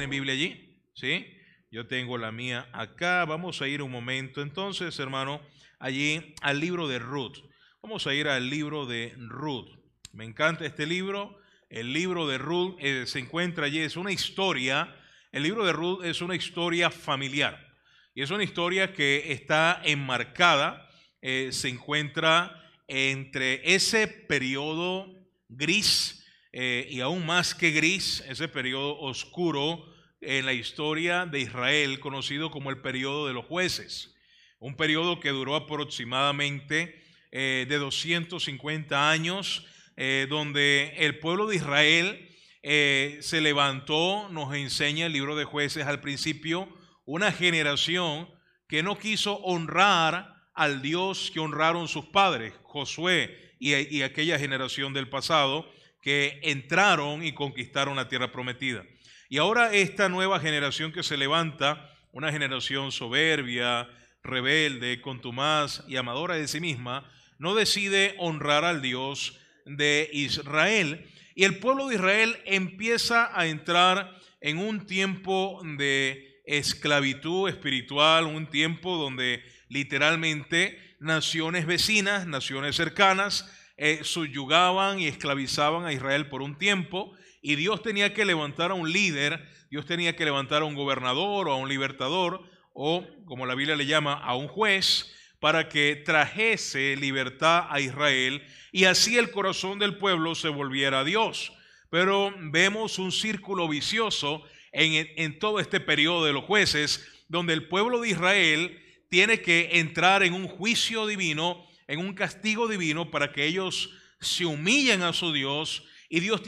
¿Tienen Biblia allí? ¿Sí? Yo tengo la mía acá. Vamos a ir un momento entonces, hermano, allí al libro de Ruth. Vamos a ir al libro de Ruth. Me encanta este libro. El libro de Ruth eh, se encuentra allí. Es una historia. El libro de Ruth es una historia familiar. Y es una historia que está enmarcada, eh, se encuentra entre ese periodo gris eh, y aún más que gris, ese periodo oscuro en la historia de Israel, conocido como el periodo de los jueces. Un periodo que duró aproximadamente eh, de 250 años, donde el pueblo de Israel se levantó, nos enseña el libro de jueces al principio, una generación que no quiso honrar al Dios que honraron sus padres, Josué y, aquella generación del pasado que entraron y conquistaron la tierra prometida. Y ahora esta nueva generación que se levanta, una generación soberbia, rebelde, contumaz y amadora de sí misma, no decide honrar al Dios de Israel. Y el pueblo de Israel empieza a entrar en un tiempo de esclavitud espiritual, un tiempo donde literalmente naciones vecinas, naciones cercanas, eh, subyugaban y esclavizaban a Israel por un tiempo, y Dios tenía que levantar a un líder, Dios tenía que levantar a un gobernador o a un libertador, o como la Biblia le llama, a un juez, para que trajese libertad a Israel, y así el corazón del pueblo se volviera a Dios. Pero vemos un círculo vicioso en, todo este periodo de los jueces, donde el pueblo de Israel tiene que entrar en un juicio divino, en un castigo divino, para que ellos se humillen a su Dios y Dios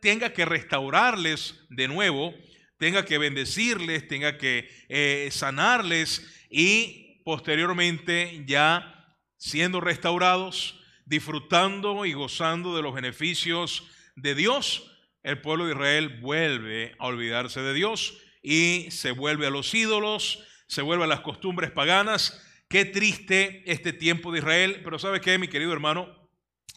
tenga que restaurarles de nuevo, tenga que bendecirles, tenga que eh, sanarles y posteriormente ya siendo restaurados, disfrutando y gozando de los beneficios de Dios, el pueblo de Israel vuelve a olvidarse de Dios y se vuelve a los ídolos, se vuelve a las costumbres paganas. Qué triste este tiempo de Israel, pero ¿sabe qué, mi querido hermano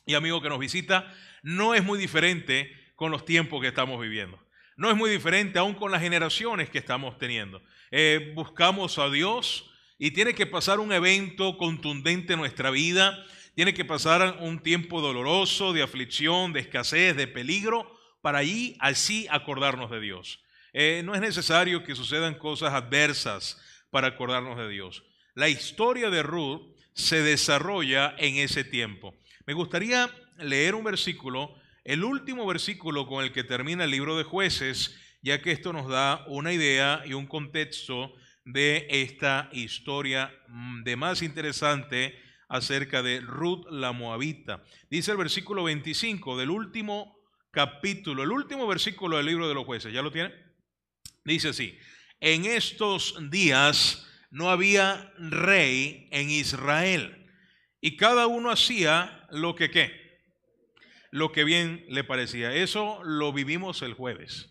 y amigo que nos visita? No es muy diferente con los tiempos que estamos viviendo. No es muy diferente aún con las generaciones que estamos teniendo. Eh, buscamos a Dios y tiene que pasar un evento contundente en nuestra vida, tiene que pasar un tiempo doloroso, de aflicción, de escasez, de peligro, para allí así acordarnos de Dios. Eh, no es necesario que sucedan cosas adversas para acordarnos de Dios. La historia de Ruth se desarrolla en ese tiempo. Me gustaría leer un versículo, el último versículo con el que termina el libro de jueces, ya que esto nos da una idea y un contexto de esta historia mm, de más interesante acerca de Ruth la Moabita. Dice el versículo 25 del último capítulo, el último versículo del libro de los jueces, ¿ya lo tiene? Dice así, en estos días no había rey en Israel y cada uno hacía lo que qué, lo que bien le parecía. Eso lo vivimos el jueves.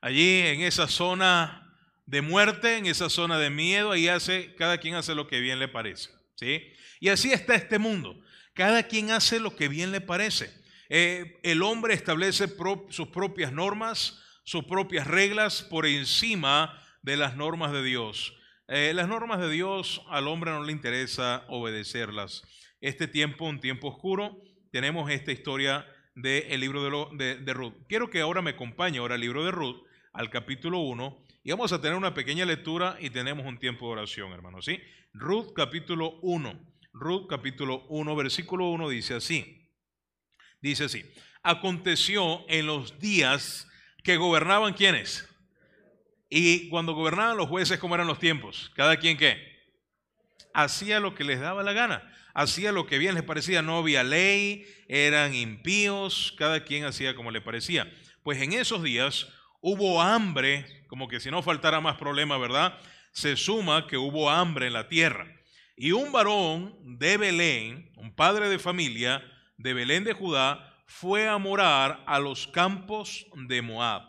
Allí en esa zona de muerte, en esa zona de miedo, ahí hace, cada quien hace lo que bien le parece. ¿sí? Y así está este mundo. Cada quien hace lo que bien le parece. Eh, el hombre establece sus propias normas, sus propias reglas por encima de las normas de Dios. Eh, las normas de Dios al hombre no le interesa obedecerlas. Este tiempo, un tiempo oscuro, tenemos esta historia del libro de, de, Ruth. Quiero que ahora me acompañe ahora al libro de Ruth, al capítulo 1, y vamos a tener una pequeña lectura y tenemos un tiempo de oración, hermanos. ¿sí? Ruth capítulo 1. Ruth capítulo 1, versículo 1 dice así. Dice así, aconteció en los días que gobernaban quienes. Y cuando gobernaban los jueces, ¿cómo eran los tiempos? Cada quien qué. Hacía lo que les daba la gana. Hacía lo que bien les parecía. No había ley, eran impíos, cada quien hacía como le parecía. Pues en esos días hubo hambre, como que si no faltara más problema, ¿verdad? Se suma que hubo hambre en la tierra. Y un varón de Belén, un padre de familia, de Belén de Judá fue a morar a los campos de Moab.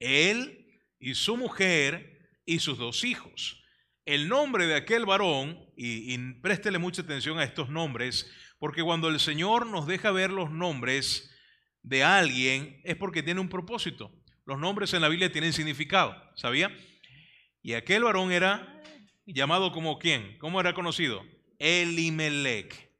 Él y su mujer y sus dos hijos. El nombre de aquel varón, y, préstele mucha atención a estos nombres, porque cuando el Señor nos deja ver los nombres de alguien es porque tiene un propósito. los nombres en la Biblia tienen significado, ¿sabía? Y aquel varón era llamado como quién? ¿Cómo era conocido? Elimelech.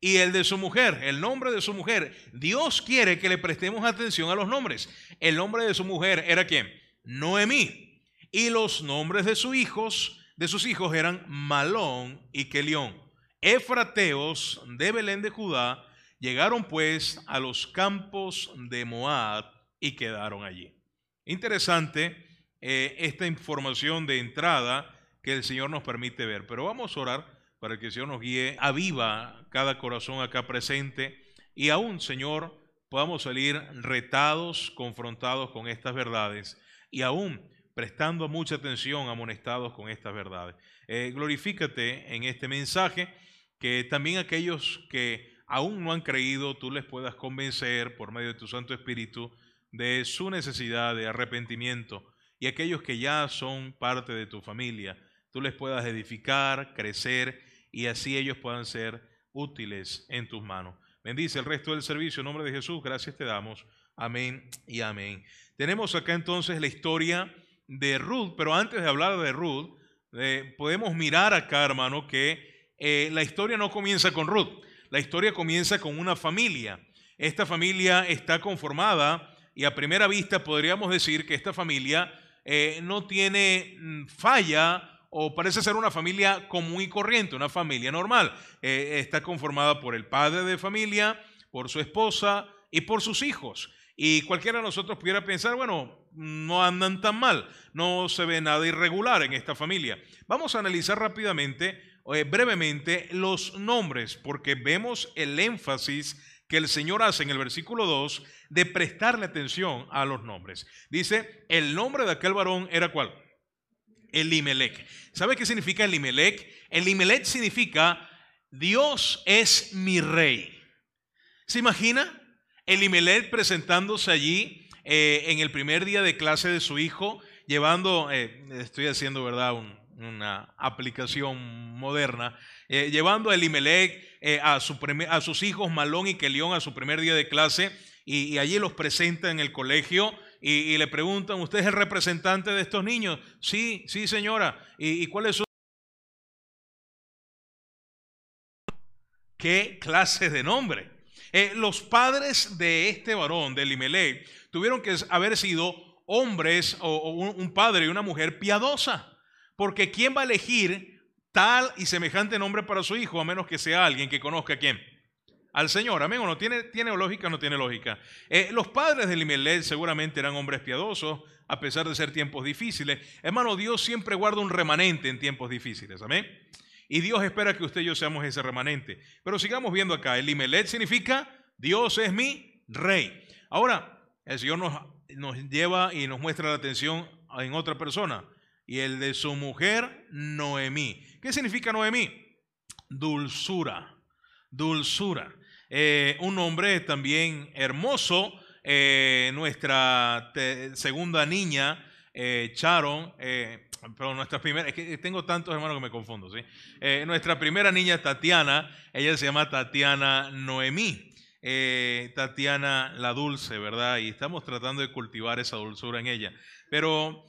Y el de su mujer, el nombre de su mujer. Dios quiere que le prestemos atención a los nombres. El nombre de su mujer era quién? Noemí. Y los nombres de sus hijos, de sus hijos eran Malón y Kelión. Efrateos de Belén de Judá llegaron pues a los campos de Moab y quedaron allí. Interesante eh, esta información de entrada que el Señor nos permite ver. Pero vamos a orar para que el Señor nos guíe, aviva cada corazón acá presente y aún, Señor, podamos salir retados, confrontados con estas verdades y aún prestando mucha atención, amonestados con estas verdades. Eh, glorifícate en este mensaje, que también aquellos que aún no han creído, tú les puedas convencer por medio de tu Santo Espíritu de su necesidad de arrepentimiento y aquellos que ya son parte de tu familia, tú les puedas edificar, crecer y así ellos puedan ser útiles en tus manos. Bendice el resto del servicio en nombre de Jesús. Gracias te damos. Amén y amén. Tenemos acá entonces la historia de Ruth, pero antes de hablar de Ruth, eh, podemos mirar acá, hermano, que eh, la historia no comienza con Ruth. La historia comienza con una familia. Esta familia está conformada y a primera vista podríamos decir que esta familia eh, no tiene mm, falla o parece ser una familia común y corriente, una familia normal. Está conformada por el padre de familia, por su esposa y por sus hijos. Y cualquiera de nosotros pudiera pensar, bueno, no andan tan mal, no se ve nada irregular en esta familia. Vamos a analizar rápidamente, eh, brevemente, los nombres, porque vemos el énfasis que el Señor hace en el versículo 2 de prestarle atención a los nombres. Dice, el nombre de aquel varón era cuál? Elimelech. ¿Sabe qué significa Elimelech? Elimelech significa Dios es mi rey. ¿Se imagina? Elimelech presentándose allí eh, en el primer día de clase de su hijo, llevando, eh, estoy haciendo, ¿verdad?, una aplicación moderna, eh, llevando a Elimelech a, a, sus hijos Malón y Kelión a su primer día de clase y, y allí los presenta en el colegio y, le preguntan, ¿usted es el representante de estos niños? Sí, sí, señora. ¿Y, cuál es su... ¿Qué clase de nombre? Eh, los padres de este varón, de Limelech, tuvieron que haber sido hombres o, un padre y una mujer piadosa. Porque ¿quién va a elegir tal y semejante nombre para su hijo a menos que sea alguien que conozca a quién? al Señor. Amén. ¿O no tiene, tiene lógica o no tiene lógica? Eh, los padres de Limelech seguramente eran hombres piadosos, a pesar de ser tiempos difíciles. Hermano, Dios siempre guarda un remanente en tiempos difíciles. Amén. Y Dios espera que usted y yo seamos ese remanente. Pero sigamos viendo acá. El Limelech significa Dios es mi rey. Ahora, el Señor nos, nos lleva y nos muestra la atención en otra persona. Y el de su mujer, Noemí. ¿Qué significa Noemí? Dulzura. Dulzura. Eh, un nombre también hermoso, eh, nuestra segunda niña, eh, Sharon, pero nuestra primera, es que tengo tantos hermanos que me confundo, ¿sí? nuestra primera niña, Tatiana, ella se llama Tatiana Noemí. Tatiana la dulce, ¿verdad? Y estamos tratando de cultivar esa dulzura en ella. Pero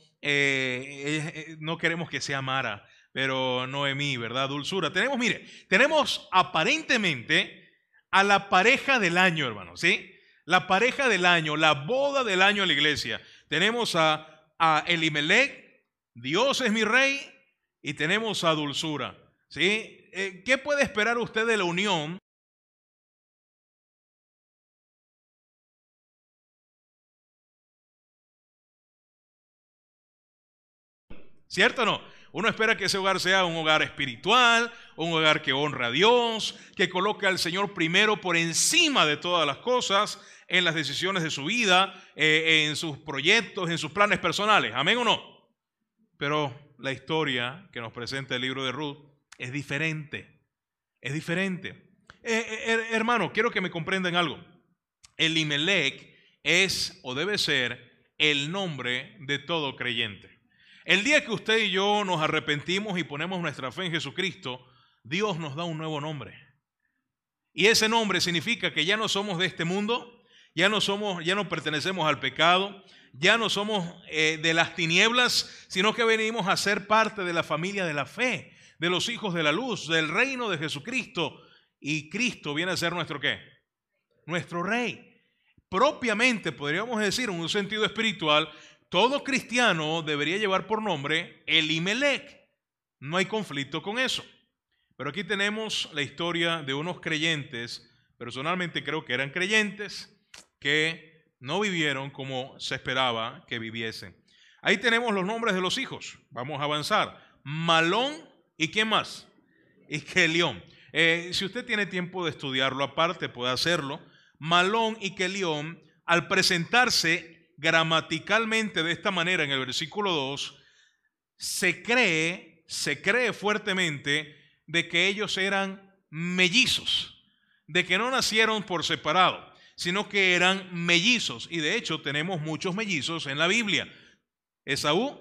no queremos que sea Mara, pero Noemí, ¿verdad? Dulzura. Tenemos, mire, tenemos aparentemente a la pareja del año, hermano, ¿sí? La pareja del año, la boda del año en la iglesia. Tenemos a, a Elimelech, Dios es mi rey, y tenemos a Dulzura, ¿sí? Eh, ¿Qué puede esperar usted de la unión? ¿Cierto o no? Uno espera que ese hogar sea un hogar espiritual, un hogar que honra a Dios, que coloque al Señor primero por encima de todas las cosas en las decisiones de su vida, eh, en sus proyectos, en sus planes personales. Amén o no. Pero la historia que nos presenta el libro de Ruth es diferente. Es diferente. Eh, eh, hermano, quiero que me comprendan algo. Elimelech es o debe ser el nombre de todo creyente. El día que usted y yo nos arrepentimos y ponemos nuestra fe en Jesucristo, Dios nos da un nuevo nombre. Y ese nombre significa que ya no somos de este mundo, ya no somos, ya no pertenecemos al pecado, ya no somos eh, de las tinieblas, sino que venimos a ser parte de la familia de la fe, de los hijos de la luz, del reino de Jesucristo. Y Cristo viene a ser nuestro qué? Nuestro rey. Propiamente, podríamos decir, en un sentido espiritual, todo cristiano debería llevar por nombre Elimelech. No hay conflicto con eso. Pero aquí tenemos la historia de unos creyentes, personalmente creo que eran creyentes, que no vivieron como se esperaba que viviesen. Ahí tenemos los nombres de los hijos. Vamos a avanzar. Malón y quién más? Y Kelión. Eh, si usted tiene tiempo de estudiarlo aparte, puede hacerlo. Malón y Kelión, al presentarse gramaticalmente de esta manera en el versículo 2, se cree, se cree fuertemente de que ellos eran mellizos, de que no nacieron por separado, sino que eran mellizos. Y de hecho tenemos muchos mellizos en la Biblia. Esaú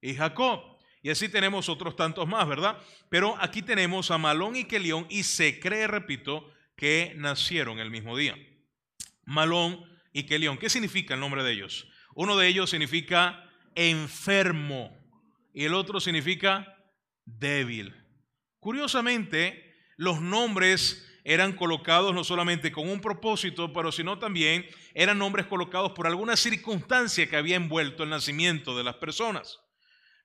y Jacob. Y así tenemos otros tantos más, ¿verdad? Pero aquí tenemos a Malón y Kelión y se cree, repito, que nacieron el mismo día. Malón y Kelión. ¿Qué significa el nombre de ellos? Uno de ellos significa enfermo y el otro significa débil. Curiosamente, los nombres eran colocados no solamente con un propósito, pero sino también eran nombres colocados por alguna circunstancia que había envuelto el nacimiento de las personas.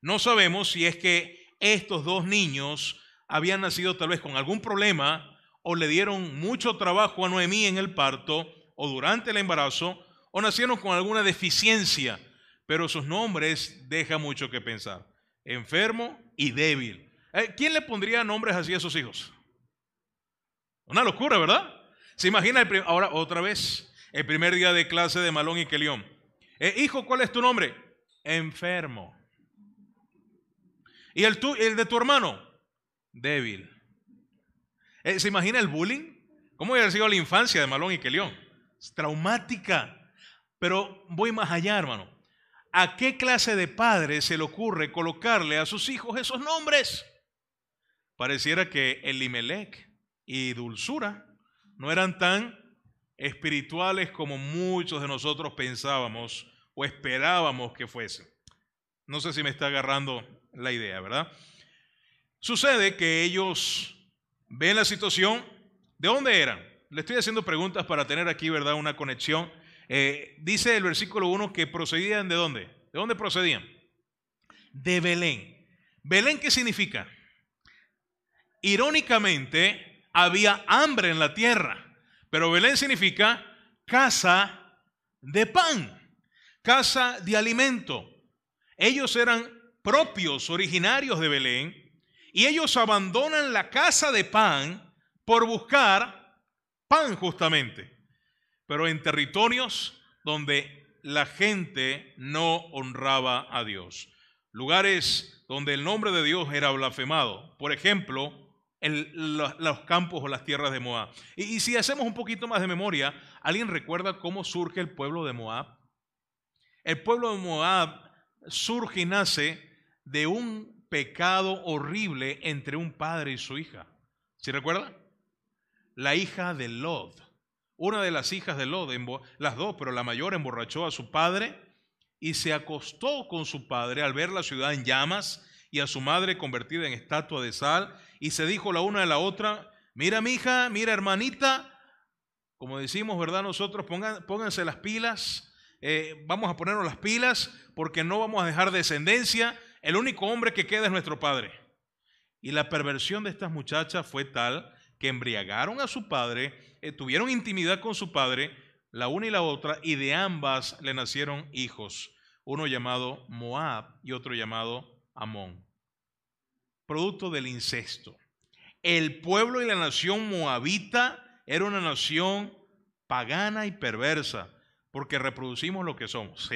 No sabemos si es que estos dos niños habían nacido tal vez con algún problema o le dieron mucho trabajo a Noemí en el parto o durante el embarazo o nacieron con alguna deficiencia, pero sus nombres dejan mucho que pensar. Enfermo y débil. Eh, ¿Quién le pondría nombres así a sus hijos? Una locura, ¿verdad? Se imagina ahora otra vez, el primer día de clase de Malón y Kelión. Eh, hijo, ¿cuál es tu nombre? Enfermo. ¿Y el, el de tu hermano? Débil. Eh, ¿Se imagina el bullying? ¿Cómo hubiera sido la infancia de Malón y Kelión? Es traumática. Pero voy más allá, hermano. ¿A qué clase de padre se le ocurre colocarle a sus hijos esos nombres? Pareciera que Elimelech y Dulzura no eran tan espirituales como muchos de nosotros pensábamos o esperábamos que fuesen. No sé si me está agarrando la idea, ¿verdad? Sucede que ellos ven la situación. ¿De dónde eran? Le estoy haciendo preguntas para tener aquí, ¿verdad? Una conexión. Eh, dice el versículo 1 que procedían de dónde? ¿De dónde procedían? De Belén. ¿Belén qué significa? Irónicamente, había hambre en la tierra, pero Belén significa casa de pan, casa de alimento. Ellos eran propios, originarios de Belén, y ellos abandonan la casa de pan por buscar pan justamente, pero en territorios donde la gente no honraba a Dios, lugares donde el nombre de Dios era blasfemado. Por ejemplo, los, campos o las tierras de Moab. Y, si hacemos un poquito más de memoria, ¿alguien recuerda cómo surge el pueblo de Moab? El pueblo de Moab surge y nace de un pecado horrible entre un padre y su hija. ¿Sí recuerda? La hija de Lod. Una de las hijas de Lod, las dos, pero la mayor emborrachó a su padre y se acostó con su padre al ver la ciudad en llamas y a su madre convertida en estatua de sal y se dijo la una a la otra, mira mi hija, mira hermanita, como decimos, ¿verdad? Nosotros pónganse las pilas, eh, vamos a ponernos las pilas porque no vamos a dejar descendencia, el único hombre que queda es nuestro padre. Y la perversión de estas muchachas fue tal que embriagaron a su padre, eh, tuvieron intimidad con su padre, la una y la otra, y de ambas le nacieron hijos, uno llamado Moab y otro llamado Amón producto del incesto. El pueblo y la nación moabita era una nación pagana y perversa, porque reproducimos lo que somos,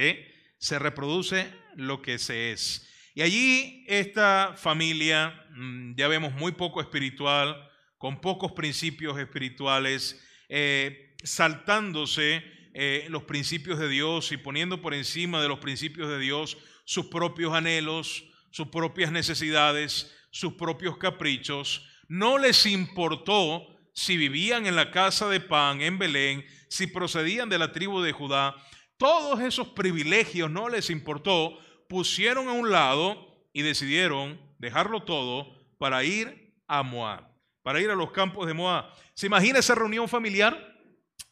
se reproduce lo que se es. Y allí esta familia, mm, ya vemos, muy poco espiritual, con pocos principios espirituales, eh, saltándose eh, los principios de Dios y poniendo por encima de los principios de Dios sus propios anhelos, sus propias necesidades, sus propios caprichos, no les importó si vivían en la casa de pan en Belén, si procedían de la tribu de Judá, todos esos privilegios no les importó, pusieron a un lado y decidieron dejarlo todo para ir a Moab, para ir a los campos de Moab. ¿Se imagina esa reunión familiar?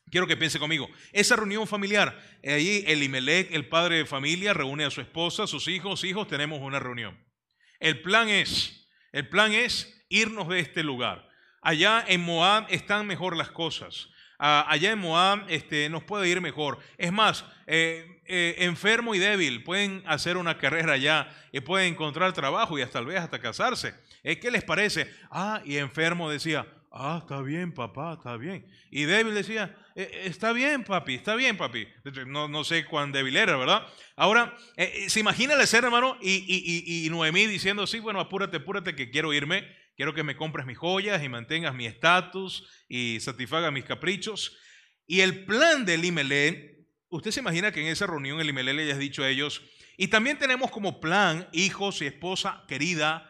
Quiero que piense conmigo. Esa reunión familiar, allí Elimelech, el padre de familia, reúne a su esposa, sus hijos, hijos, tenemos una reunión. El plan es, el plan es irnos de este lugar. Allá en Moab están mejor las cosas. Ah, allá en Moab este, nos puede ir mejor. Es más, eh, eh, enfermo y débil pueden hacer una carrera allá y pueden encontrar trabajo y hasta tal vez hasta casarse. ¿Qué les parece? Ah, y enfermo decía, ah, está bien, papá, está bien. Y débil decía, eh, eh, está bien, papi, está bien, papi. No, no sé cuán débil era, ¿verdad? Ahora, eh, se imagina el ser hermano, y, y, y, Noemí diciendo, sí, bueno, apúrate, apúrate, que quiero irme, quiero que me compres mis joyas y mantengas mi estatus y satisfaga mis caprichos. Y el plan de Elimelech, usted se imagina que en esa reunión Elimelech le haya dicho a ellos, y también tenemos como plan, hijos y esposa querida,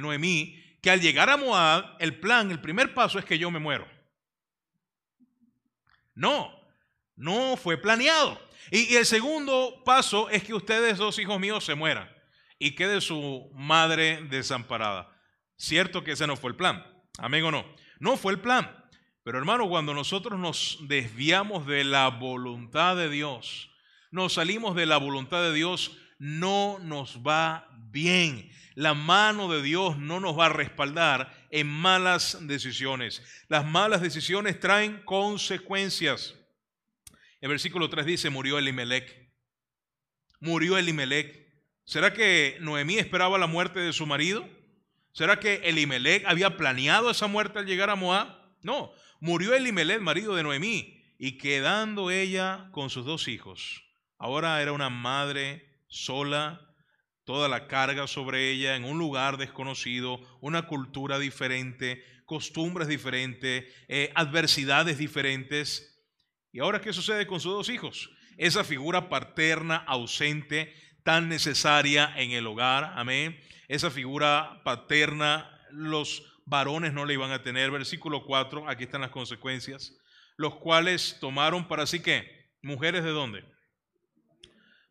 Noemí, que al llegar a Moab, el plan, el primer paso es que yo me muero. No, no fue planeado. Y, el segundo paso es que ustedes, dos hijos míos, se mueran y quede su madre desamparada. Cierto que ese no fue el plan. Amén o no. No fue el plan. Pero hermano, cuando nosotros nos desviamos de la voluntad de Dios, nos salimos de la voluntad de Dios, no nos va bien. La mano de Dios no nos va a respaldar en malas decisiones. Las malas decisiones traen consecuencias. El versículo 3 dice, murió Elimelech. Murió Elimelech. ¿Será que Noemí esperaba la muerte de su marido? ¿Será que Elimelech había planeado esa muerte al llegar a Moab? No, murió Elimelech, marido de Noemí, y quedando ella con sus dos hijos. Ahora era una madre sola, toda la carga sobre ella en un lugar desconocido, una cultura diferente, costumbres diferentes, eh, adversidades diferentes. ¿Y ahora qué sucede con sus dos hijos? Esa figura paterna ausente tan necesaria en el hogar, amén. Esa figura paterna los varones no la iban a tener. Versículo 4, aquí están las consecuencias. Los cuales tomaron para sí que, mujeres de dónde?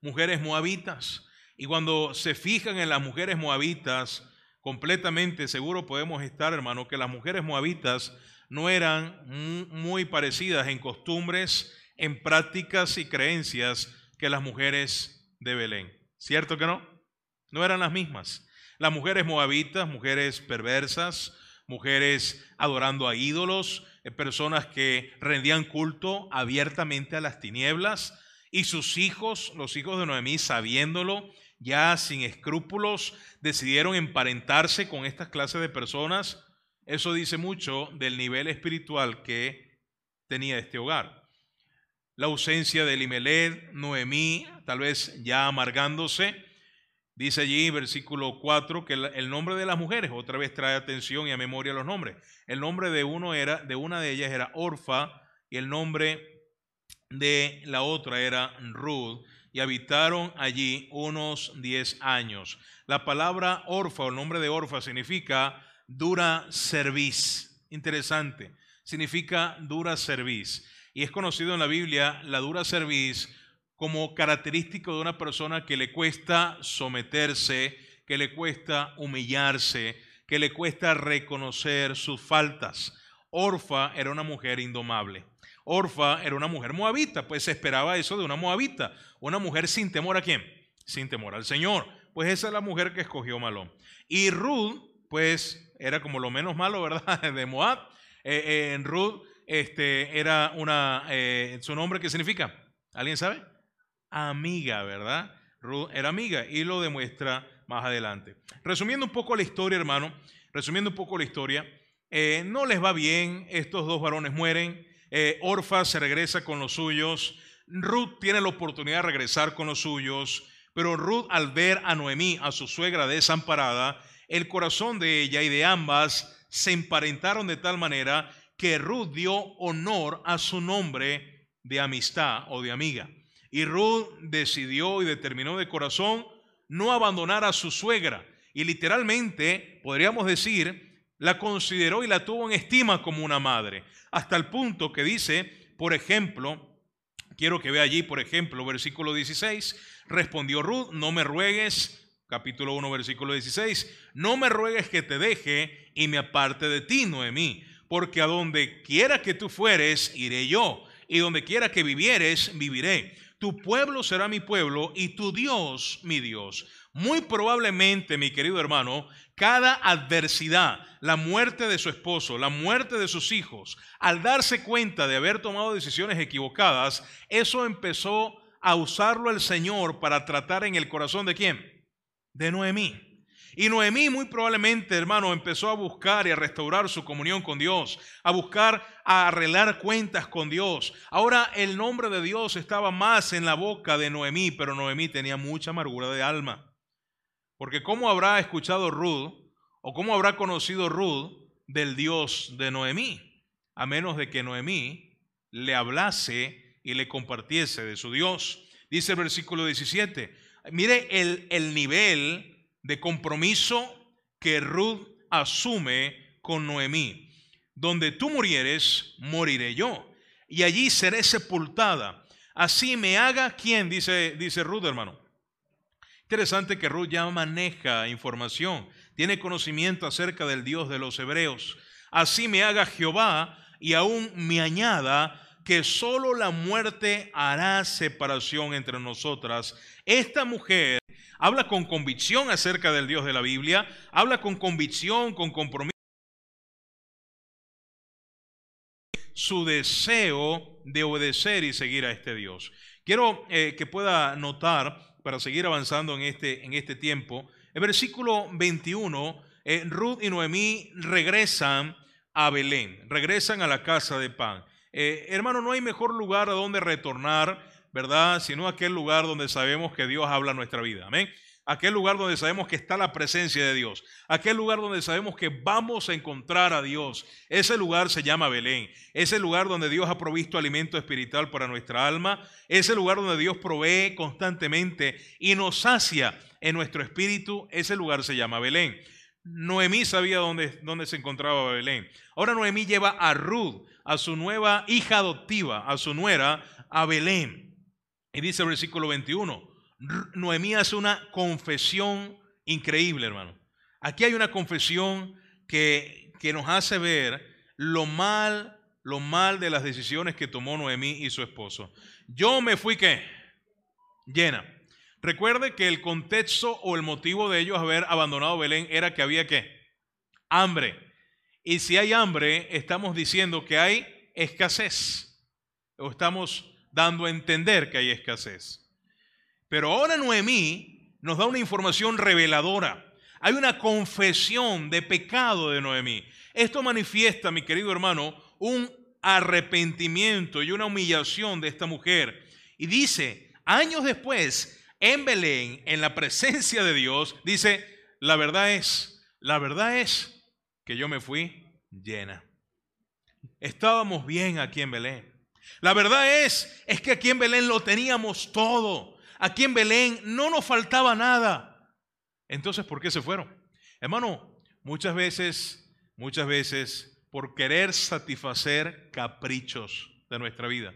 Mujeres moabitas y cuando se fijan en las mujeres moabitas, completamente seguro podemos estar, hermano, que las mujeres moabitas no eran muy parecidas en costumbres, en prácticas y creencias que las mujeres de Belén. ¿Cierto que no? No eran las mismas. Las mujeres moabitas, mujeres perversas, mujeres adorando a ídolos, eh, personas que rendían culto abiertamente a las tinieblas, y sus hijos, los hijos de Noemí, sabiéndolo, ya sin escrúpulos, decidieron emparentarse con estas clases de personas. Eso dice mucho del nivel espiritual que tenía este hogar. La ausencia de Elimelech, Noemí, tal vez ya amargándose. Dice allí, versículo 4, que el nombre de las mujeres, otra vez trae atención y a memoria los nombres. El nombre de uno era, de una de ellas era Orfa, y el nombre de la otra era Ruth y habitaron allí unos 10 años. La palabra orfa o el nombre de orfa significa dura cerviz. Interesante. Significa dura cerviz. Y es conocido en la Biblia la dura cerviz como característico de una persona que le cuesta someterse, que le cuesta humillarse, que le cuesta reconocer sus faltas. Orfa era una mujer indomable. Orfa era una mujer moabita, pues se esperaba eso de una moabita, una mujer sin temor a quién? Sin temor al Señor. Pues esa es la mujer que escogió Malón. Y Ruth, pues era como lo menos malo, ¿verdad? De Moab. Eh, eh Ruth este, era una, eh, su nombre, ¿qué significa? ¿Alguien sabe? Amiga, ¿verdad? Ruth era amiga y lo demuestra más adelante. Resumiendo un poco la historia, hermano, resumiendo un poco la historia, no les va bien, estos dos varones mueren, eh, Orfa se regresa con los suyos, Ruth tiene la oportunidad de regresar con los suyos, pero Ruth al ver a Noemí, a su suegra desamparada, el corazón de ella y de ambas se emparentaron de tal manera que Ruth dio honor a su nombre de amistad o de amiga. Y Ruth decidió y determinó de corazón no abandonar a su suegra. Y literalmente podríamos decir la consideró y la tuvo en estima como una madre, hasta el punto que dice, por ejemplo, quiero que vea allí, por ejemplo, versículo 16, respondió Ruth, no me ruegues, capítulo 1, versículo 16, no me ruegues que te deje y me aparte de ti, Noemí, porque a donde quiera que tú fueres, iré yo, y donde quiera que vivieres, viviré. Tu pueblo será mi pueblo y tu Dios mi Dios. Muy probablemente, mi querido hermano, cada adversidad, la muerte de su esposo, la muerte de sus hijos, al darse cuenta de haber tomado decisiones equivocadas, eso empezó a usarlo el Señor para tratar en el corazón de quién? De Noemí. Y Noemí muy probablemente, hermano, empezó a buscar y a restaurar su comunión con Dios, a buscar a arreglar cuentas con Dios. Ahora el nombre de Dios estaba más en la boca de Noemí, pero Noemí tenía mucha amargura de alma. Porque ¿cómo habrá escuchado Ruth o cómo habrá conocido Ruth del Dios de Noemí? A menos de que Noemí le hablase y le compartiese de su Dios. Dice el versículo 17. Mire el, el nivel de compromiso que Ruth asume con Noemí. Donde tú murieres, moriré yo, y allí seré sepultada. Así me haga quien, dice, dice Ruth, hermano. Interesante que Ruth ya maneja información, tiene conocimiento acerca del Dios de los hebreos. Así me haga Jehová y aún me añada que solo la muerte hará separación entre nosotras. Esta mujer habla con convicción acerca del Dios de la Biblia, habla con convicción, con compromiso. su deseo de obedecer y seguir a este Dios. Quiero eh, que pueda notar, para seguir avanzando en este, en este tiempo, el versículo 21, eh, Ruth y Noemí regresan a Belén, regresan a la casa de pan. Eh, hermano, no hay mejor lugar a donde retornar, ¿verdad? Sino aquel lugar donde sabemos que Dios habla nuestra vida. Amén. Aquel lugar donde sabemos que está la presencia de Dios. Aquel lugar donde sabemos que vamos a encontrar a Dios. Ese lugar se llama Belén. Ese lugar donde Dios ha provisto alimento espiritual para nuestra alma. Ese lugar donde Dios provee constantemente y nos sacia en nuestro espíritu. Ese lugar se llama Belén. Noemí sabía dónde, dónde se encontraba Belén. Ahora Noemí lleva a Ruth a su nueva hija adoptiva, a su nuera, a Belén. Y dice el versículo 21, Noemí hace una confesión increíble, hermano. Aquí hay una confesión que, que nos hace ver lo mal, lo mal de las decisiones que tomó Noemí y su esposo. Yo me fui, ¿qué? Llena. Recuerde que el contexto o el motivo de ellos haber abandonado Belén era que había, ¿qué? Hambre. Y si hay hambre, estamos diciendo que hay escasez. O estamos dando a entender que hay escasez. Pero ahora Noemí nos da una información reveladora. Hay una confesión de pecado de Noemí. Esto manifiesta, mi querido hermano, un arrepentimiento y una humillación de esta mujer. Y dice, años después, en Belén, en la presencia de Dios, dice, la verdad es, la verdad es que yo me fui llena. Estábamos bien aquí en Belén. La verdad es, es que aquí en Belén lo teníamos todo. Aquí en Belén no nos faltaba nada. Entonces, ¿por qué se fueron? Hermano, muchas veces, muchas veces, por querer satisfacer caprichos de nuestra vida,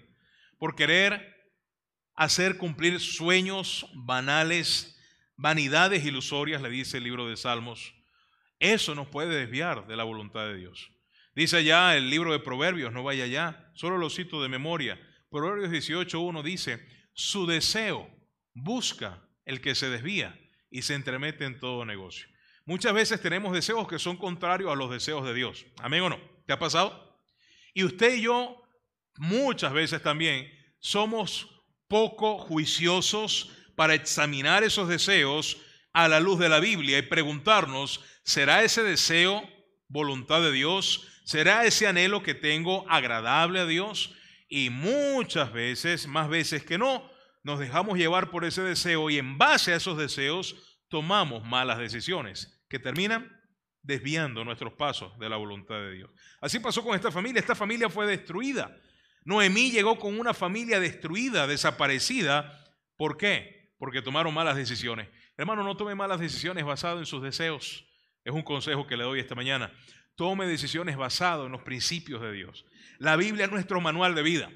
por querer hacer cumplir sueños banales, vanidades ilusorias, le dice el libro de Salmos, eso nos puede desviar de la voluntad de Dios. Dice ya el libro de Proverbios, no vaya allá, solo lo cito de memoria. Proverbios 18.1 dice, su deseo busca el que se desvía y se entremete en todo negocio. Muchas veces tenemos deseos que son contrarios a los deseos de Dios. Amén o no. ¿Te ha pasado? Y usted y yo muchas veces también somos poco juiciosos para examinar esos deseos a la luz de la Biblia y preguntarnos, ¿será ese deseo voluntad de Dios? ¿Será ese anhelo que tengo agradable a Dios? Y muchas veces, más veces que no, nos dejamos llevar por ese deseo y en base a esos deseos tomamos malas decisiones que terminan desviando nuestros pasos de la voluntad de Dios. Así pasó con esta familia. Esta familia fue destruida. Noemí llegó con una familia destruida, desaparecida. ¿Por qué? Porque tomaron malas decisiones. Hermano, no tome malas decisiones basadas en sus deseos. Es un consejo que le doy esta mañana. tome decisiones basadas en los principios de Dios. La Biblia es nuestro manual de vida.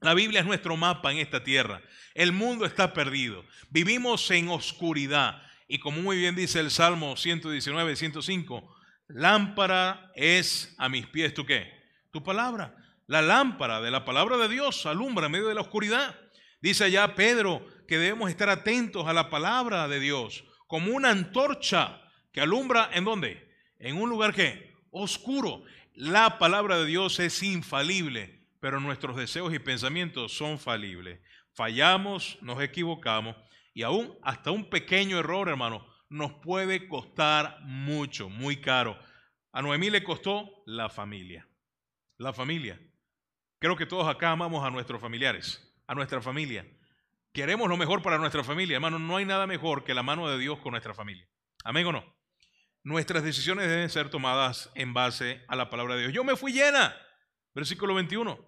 La Biblia es nuestro mapa en esta tierra. El mundo está perdido. Vivimos en oscuridad. Y como muy bien dice el Salmo 119, 105, lámpara es a mis pies, ¿tú qué? Tu palabra. La lámpara de la palabra de Dios alumbra en medio de la oscuridad. Dice allá Pedro que debemos estar atentos a la palabra de Dios como una antorcha que alumbra en dónde? En un lugar que oscuro. La palabra de Dios es infalible, pero nuestros deseos y pensamientos son falibles. Fallamos, nos equivocamos y aún hasta un pequeño error, hermano, nos puede costar mucho, muy caro. A Noemí le costó la familia. La familia. Creo que todos acá amamos a nuestros familiares, a nuestra familia. Queremos lo mejor para nuestra familia, hermano. No hay nada mejor que la mano de Dios con nuestra familia. Amén o no. Nuestras decisiones deben ser tomadas en base a la palabra de Dios. Yo me fui llena. Versículo 21.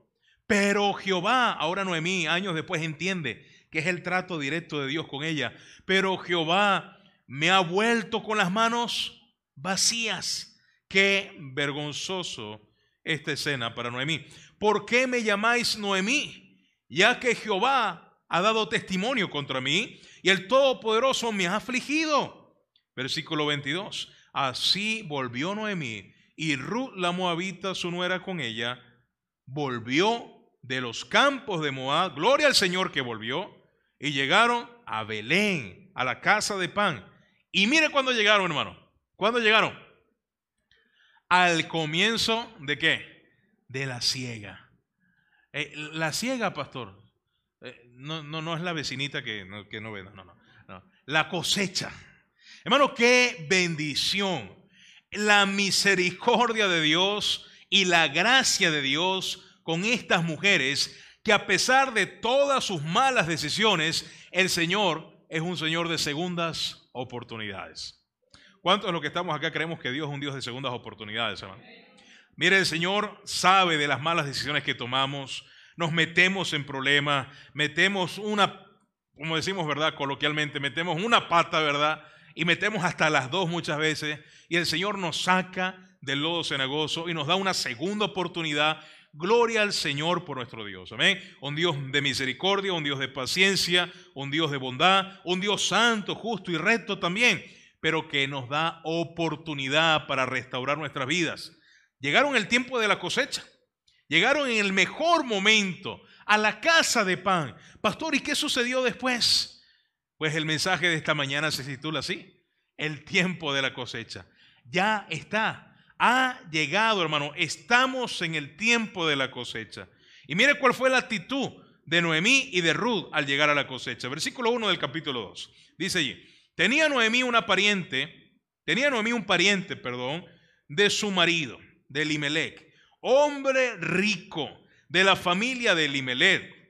Pero Jehová, ahora Noemí, años después, entiende que es el trato directo de Dios con ella. Pero Jehová me ha vuelto con las manos vacías. Qué vergonzoso esta escena para Noemí. ¿Por qué me llamáis Noemí? Ya que Jehová ha dado testimonio contra mí y el Todopoderoso me ha afligido. Versículo 22. Así volvió Noemí y Ruth la Moabita, su nuera con ella, volvió de los campos de Moab, gloria al Señor que volvió, y llegaron a Belén, a la casa de pan. Y mire cuando llegaron, hermano. ¿Cuándo llegaron? Al comienzo de qué? De la ciega. Eh, la ciega, pastor. Eh, no, no, no es la vecinita que no, que no ve, no, no, no. La cosecha. Hermano, qué bendición. La misericordia de Dios y la gracia de Dios con estas mujeres que a pesar de todas sus malas decisiones, el Señor es un Señor de segundas oportunidades. ¿Cuántos de los que estamos acá creemos que Dios es un Dios de segundas oportunidades, hermano? Mire, el Señor sabe de las malas decisiones que tomamos, nos metemos en problemas, metemos una, como decimos, ¿verdad? Coloquialmente, metemos una pata, ¿verdad? Y metemos hasta las dos muchas veces. Y el Señor nos saca del lodo cenagoso y nos da una segunda oportunidad. Gloria al Señor por nuestro Dios. Amén. Un Dios de misericordia, un Dios de paciencia, un Dios de bondad, un Dios santo, justo y recto también, pero que nos da oportunidad para restaurar nuestras vidas. Llegaron el tiempo de la cosecha. Llegaron en el mejor momento a la casa de pan. Pastor, ¿y qué sucedió después? Pues el mensaje de esta mañana se titula así, el tiempo de la cosecha. Ya está, ha llegado, hermano, estamos en el tiempo de la cosecha. Y mire cuál fue la actitud de Noemí y de Ruth al llegar a la cosecha. Versículo 1 del capítulo 2. Dice allí, tenía Noemí una pariente, tenía Noemí un pariente, perdón, de su marido, de Elimelech hombre rico de la familia de Elimelech.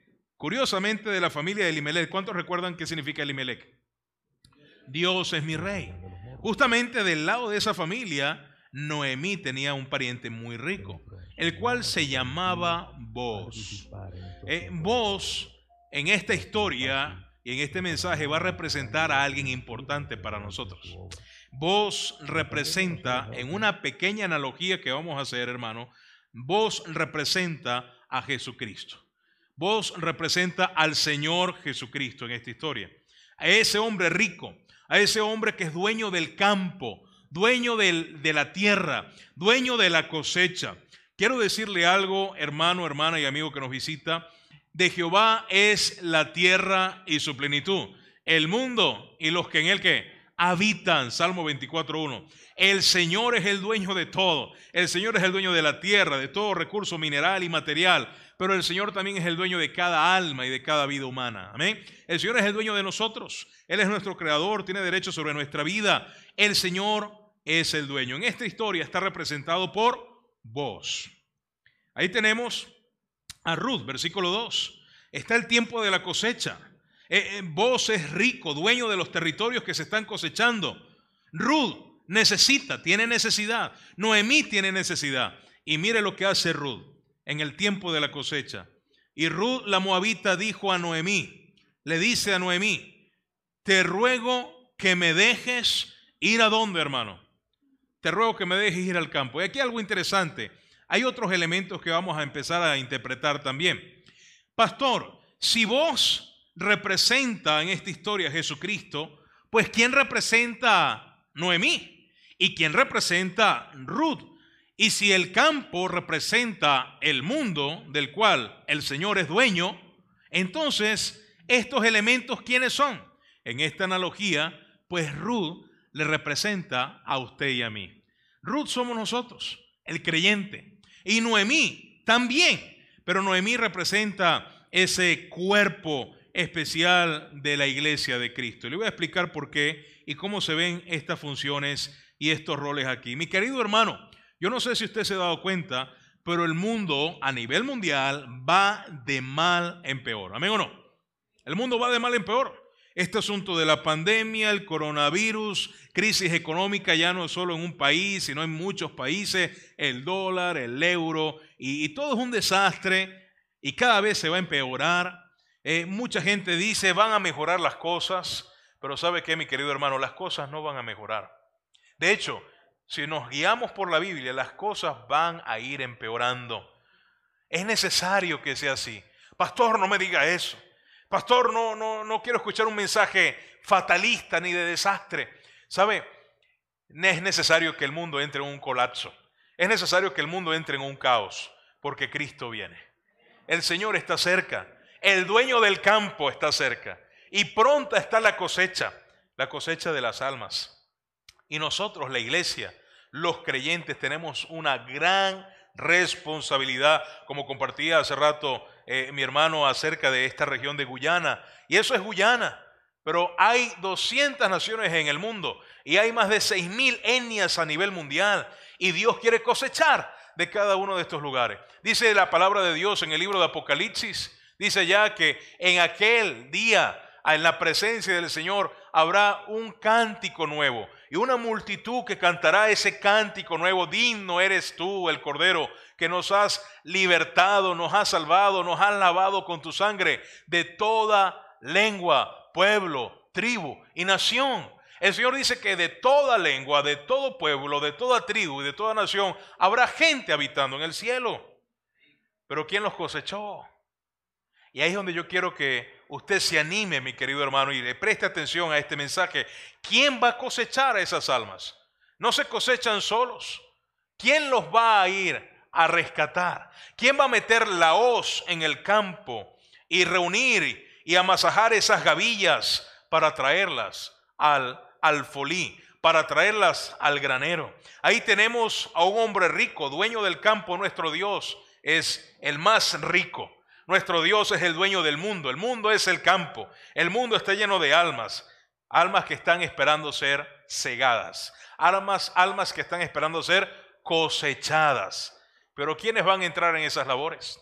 Curiosamente, de la familia de Elimelech. ¿Cuántos recuerdan qué significa Elimelech? Dios es mi rey. Justamente del lado de esa familia, Noemí tenía un pariente muy rico, el cual se llamaba Boz. Eh, en esta historia y en este mensaje va a representar a alguien importante para nosotros. Vos representa, en una pequeña analogía que vamos a hacer, hermano, Vos representa a Jesucristo. Vos representa al Señor Jesucristo en esta historia. A ese hombre rico, a ese hombre que es dueño del campo, dueño de la tierra, dueño de la cosecha. Quiero decirle algo, hermano, hermana y amigo que nos visita. De Jehová es la tierra y su plenitud. El mundo y los que en él que habitan. Salmo 24.1. El Señor es el dueño de todo. El Señor es el dueño de la tierra, de todo recurso mineral y material. Pero el Señor también es el dueño de cada alma y de cada vida humana. Amén. El Señor es el dueño de nosotros. Él es nuestro creador, tiene derecho sobre nuestra vida. El Señor es el dueño. En esta historia está representado por vos. Ahí tenemos a Ruth, versículo 2. Está el tiempo de la cosecha. Eh, eh, vos es rico, dueño de los territorios que se están cosechando. Ruth necesita, tiene necesidad. Noemí tiene necesidad. Y mire lo que hace Ruth en el tiempo de la cosecha. Y Ruth la moabita dijo a Noemí, le dice a Noemí, te ruego que me dejes ir a dónde, hermano. te ruego que me dejes ir al campo. Y aquí algo interesante. Hay otros elementos que vamos a empezar a interpretar también. Pastor, si vos representa en esta historia a Jesucristo, pues ¿quién representa a Noemí? ¿Y quién representa Ruth? Y si el campo representa el mundo del cual el Señor es dueño, entonces estos elementos ¿quiénes son? En esta analogía, pues Ruth le representa a usted y a mí. Ruth somos nosotros, el creyente. Y Noemí también, pero Noemí representa ese cuerpo especial de la iglesia de Cristo. Le voy a explicar por qué y cómo se ven estas funciones y estos roles aquí. Mi querido hermano, yo no sé si usted se ha dado cuenta, pero el mundo a nivel mundial va de mal en peor. ¿Amén o no? El mundo va de mal en peor. Este asunto de la pandemia, el coronavirus, crisis económica ya no es solo en un país, sino en muchos países, el dólar, el euro, y, todo es un desastre y cada vez se va a empeorar. Eh, mucha gente dice, van a mejorar las cosas, pero ¿sabe qué, mi querido hermano? Las cosas no van a mejorar. De hecho, si nos guiamos por la Biblia, las cosas van a ir empeorando. Es necesario que sea así. Pastor, no me diga eso. Pastor, no, no, no quiero escuchar un mensaje fatalista ni de desastre. ¿Sabe? Es necesario que el mundo entre en un colapso. Es necesario que el mundo entre en un caos, porque Cristo viene. El Señor está cerca. El dueño del campo está cerca y pronta está la cosecha, la cosecha de las almas. Y nosotros, la iglesia, los creyentes, tenemos una gran responsabilidad, como compartía hace rato eh, mi hermano acerca de esta región de Guyana. Y eso es Guyana. Pero hay 200 naciones en el mundo y hay más de 6.000 etnias a nivel mundial. Y Dios quiere cosechar de cada uno de estos lugares. Dice la palabra de Dios en el libro de Apocalipsis Dice ya que en aquel día, en la presencia del Señor, habrá un cántico nuevo y una multitud que cantará ese cántico nuevo. Digno eres tú, el Cordero, que nos has libertado, nos has salvado, nos has lavado con tu sangre de toda lengua, pueblo, tribu y nación. El Señor dice que de toda lengua, de todo pueblo, de toda tribu y de toda nación habrá gente habitando en el cielo. Pero ¿quién los cosechó? Y ahí es donde yo quiero que usted se anime, mi querido hermano, y le preste atención a este mensaje. ¿Quién va a cosechar a esas almas? No se cosechan solos. ¿Quién los va a ir a rescatar? ¿Quién va a meter la hoz en el campo y reunir y amasajar esas gavillas para traerlas al alfolí, para traerlas al granero? Ahí tenemos a un hombre rico, dueño del campo, nuestro Dios es el más rico. Nuestro Dios es el dueño del mundo. El mundo es el campo. El mundo está lleno de almas. Almas que están esperando ser cegadas. Almas, almas que están esperando ser cosechadas. Pero ¿quiénes van a entrar en esas labores?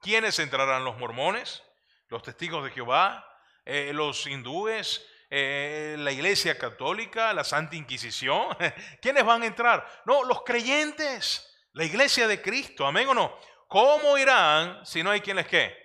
¿Quiénes entrarán? ¿Los mormones? ¿Los testigos de Jehová? Eh, ¿Los hindúes? Eh, ¿La iglesia católica? ¿La Santa Inquisición? ¿Quiénes van a entrar? No, los creyentes. La iglesia de Cristo. Amén o no. ¿Cómo irán si no hay quien les qué?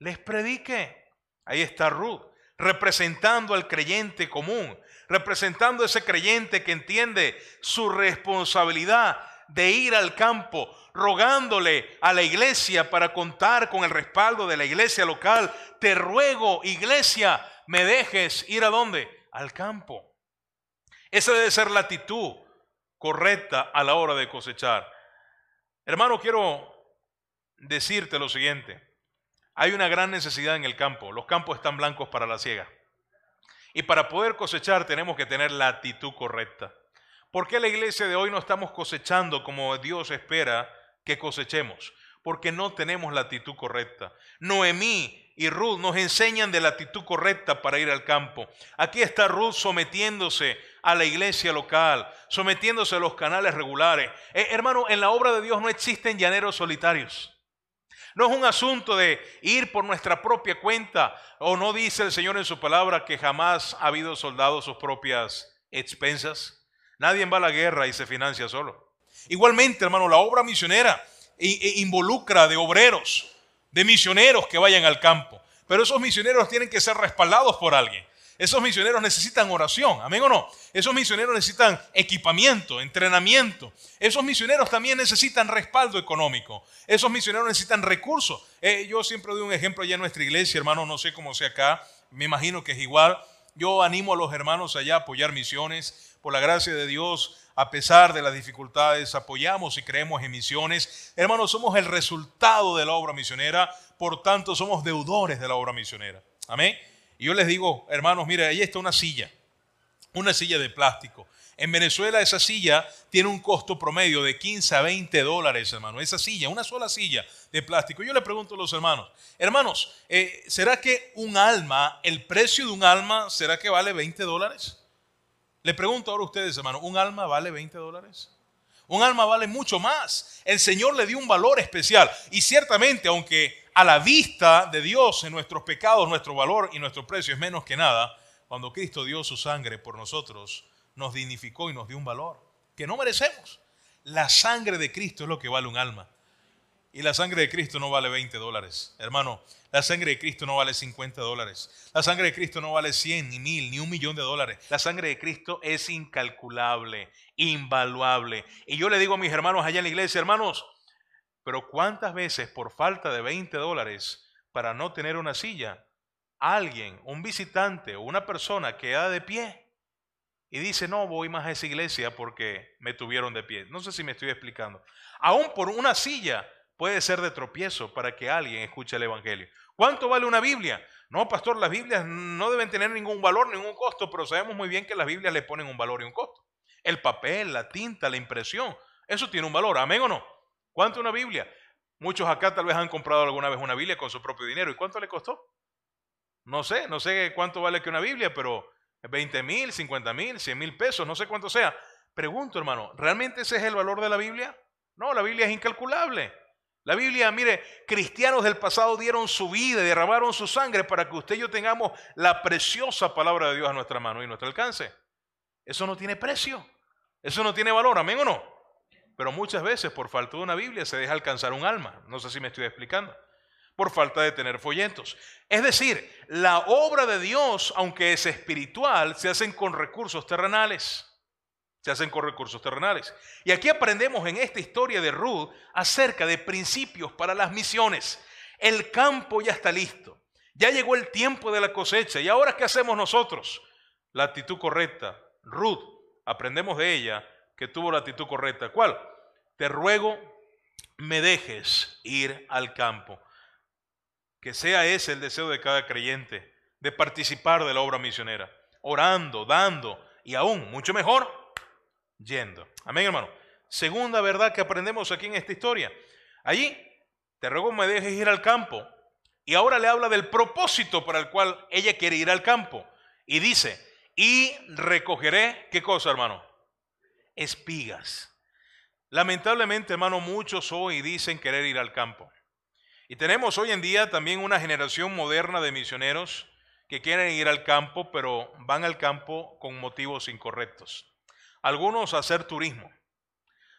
Les predique. Ahí está Ruth, representando al creyente común, representando a ese creyente que entiende su responsabilidad de ir al campo, rogándole a la iglesia para contar con el respaldo de la iglesia local. Te ruego, iglesia, me dejes ir a dónde? Al campo. Esa debe ser la actitud correcta a la hora de cosechar. Hermano, quiero decirte lo siguiente. Hay una gran necesidad en el campo. Los campos están blancos para la siega. Y para poder cosechar tenemos que tener la actitud correcta. ¿Por qué la iglesia de hoy no estamos cosechando como Dios espera que cosechemos? Porque no tenemos la actitud correcta. Noemí y Ruth nos enseñan de la actitud correcta para ir al campo. Aquí está Ruth sometiéndose a la iglesia local, sometiéndose a los canales regulares. Eh, hermano, en la obra de Dios no existen llaneros solitarios. No es un asunto de ir por nuestra propia cuenta. O no dice el Señor en su palabra que jamás ha habido soldados sus propias expensas. Nadie va a la guerra y se financia solo. Igualmente, hermano, la obra misionera involucra de obreros, de misioneros que vayan al campo. Pero esos misioneros tienen que ser respaldados por alguien. Esos misioneros necesitan oración, amén o no. Esos misioneros necesitan equipamiento, entrenamiento. Esos misioneros también necesitan respaldo económico. Esos misioneros necesitan recursos. Eh, yo siempre doy un ejemplo allá en nuestra iglesia, hermano, no sé cómo sea acá, me imagino que es igual. Yo animo a los hermanos allá a apoyar misiones. Por la gracia de Dios, a pesar de las dificultades, apoyamos y creemos en misiones. Hermanos, somos el resultado de la obra misionera, por tanto somos deudores de la obra misionera. Amén. Y yo les digo, hermanos, mire, ahí está una silla, una silla de plástico. En Venezuela esa silla tiene un costo promedio de 15 a 20 dólares, hermano. Esa silla, una sola silla de plástico. Yo le pregunto a los hermanos, hermanos, eh, ¿será que un alma, el precio de un alma, será que vale 20 dólares? Le pregunto ahora a ustedes, hermano, ¿un alma vale 20 dólares? Un alma vale mucho más. El Señor le dio un valor especial. Y ciertamente, aunque a la vista de Dios en nuestros pecados, nuestro valor y nuestro precio es menos que nada, cuando Cristo dio su sangre por nosotros, nos dignificó y nos dio un valor que no merecemos. La sangre de Cristo es lo que vale un alma. Y la sangre de Cristo no vale 20 dólares. Hermano, la sangre de Cristo no vale 50 dólares. La sangre de Cristo no vale 100, ni mil, ni un millón de dólares. La sangre de Cristo es incalculable, invaluable. Y yo le digo a mis hermanos allá en la iglesia, hermanos, pero ¿cuántas veces por falta de 20 dólares para no tener una silla, alguien, un visitante o una persona queda de pie y dice, no voy más a esa iglesia porque me tuvieron de pie? No sé si me estoy explicando. Aún por una silla puede ser de tropiezo para que alguien escuche el Evangelio. ¿Cuánto vale una Biblia? No, pastor, las Biblias no deben tener ningún valor, ningún costo, pero sabemos muy bien que las Biblias le ponen un valor y un costo. El papel, la tinta, la impresión, eso tiene un valor, amén o no. ¿Cuánto una Biblia? Muchos acá tal vez han comprado alguna vez una Biblia con su propio dinero. ¿Y cuánto le costó? No sé, no sé cuánto vale que una Biblia, pero 20 mil, 50 mil, 100 mil pesos, no sé cuánto sea. Pregunto, hermano, ¿realmente ese es el valor de la Biblia? No, la Biblia es incalculable. La Biblia, mire, cristianos del pasado dieron su vida y derramaron su sangre para que usted y yo tengamos la preciosa palabra de Dios a nuestra mano y a nuestro alcance. Eso no tiene precio. Eso no tiene valor, amén o no. Pero muchas veces por falta de una Biblia se deja alcanzar un alma. No sé si me estoy explicando. Por falta de tener folletos. Es decir, la obra de Dios, aunque es espiritual, se hacen con recursos terrenales. Se hacen con recursos terrenales. Y aquí aprendemos en esta historia de Ruth acerca de principios para las misiones. El campo ya está listo. Ya llegó el tiempo de la cosecha. ¿Y ahora qué hacemos nosotros? La actitud correcta. Ruth, aprendemos de ella que tuvo la actitud correcta. ¿Cuál? Te ruego me dejes ir al campo. Que sea ese el deseo de cada creyente, de participar de la obra misionera, orando, dando y aún, mucho mejor, yendo. Amén, hermano. Segunda verdad que aprendemos aquí en esta historia. Allí, te ruego me dejes ir al campo. Y ahora le habla del propósito para el cual ella quiere ir al campo. Y dice, y recogeré, ¿qué cosa, hermano? espigas. Lamentablemente, hermano, muchos hoy dicen querer ir al campo. Y tenemos hoy en día también una generación moderna de misioneros que quieren ir al campo, pero van al campo con motivos incorrectos. Algunos a hacer turismo,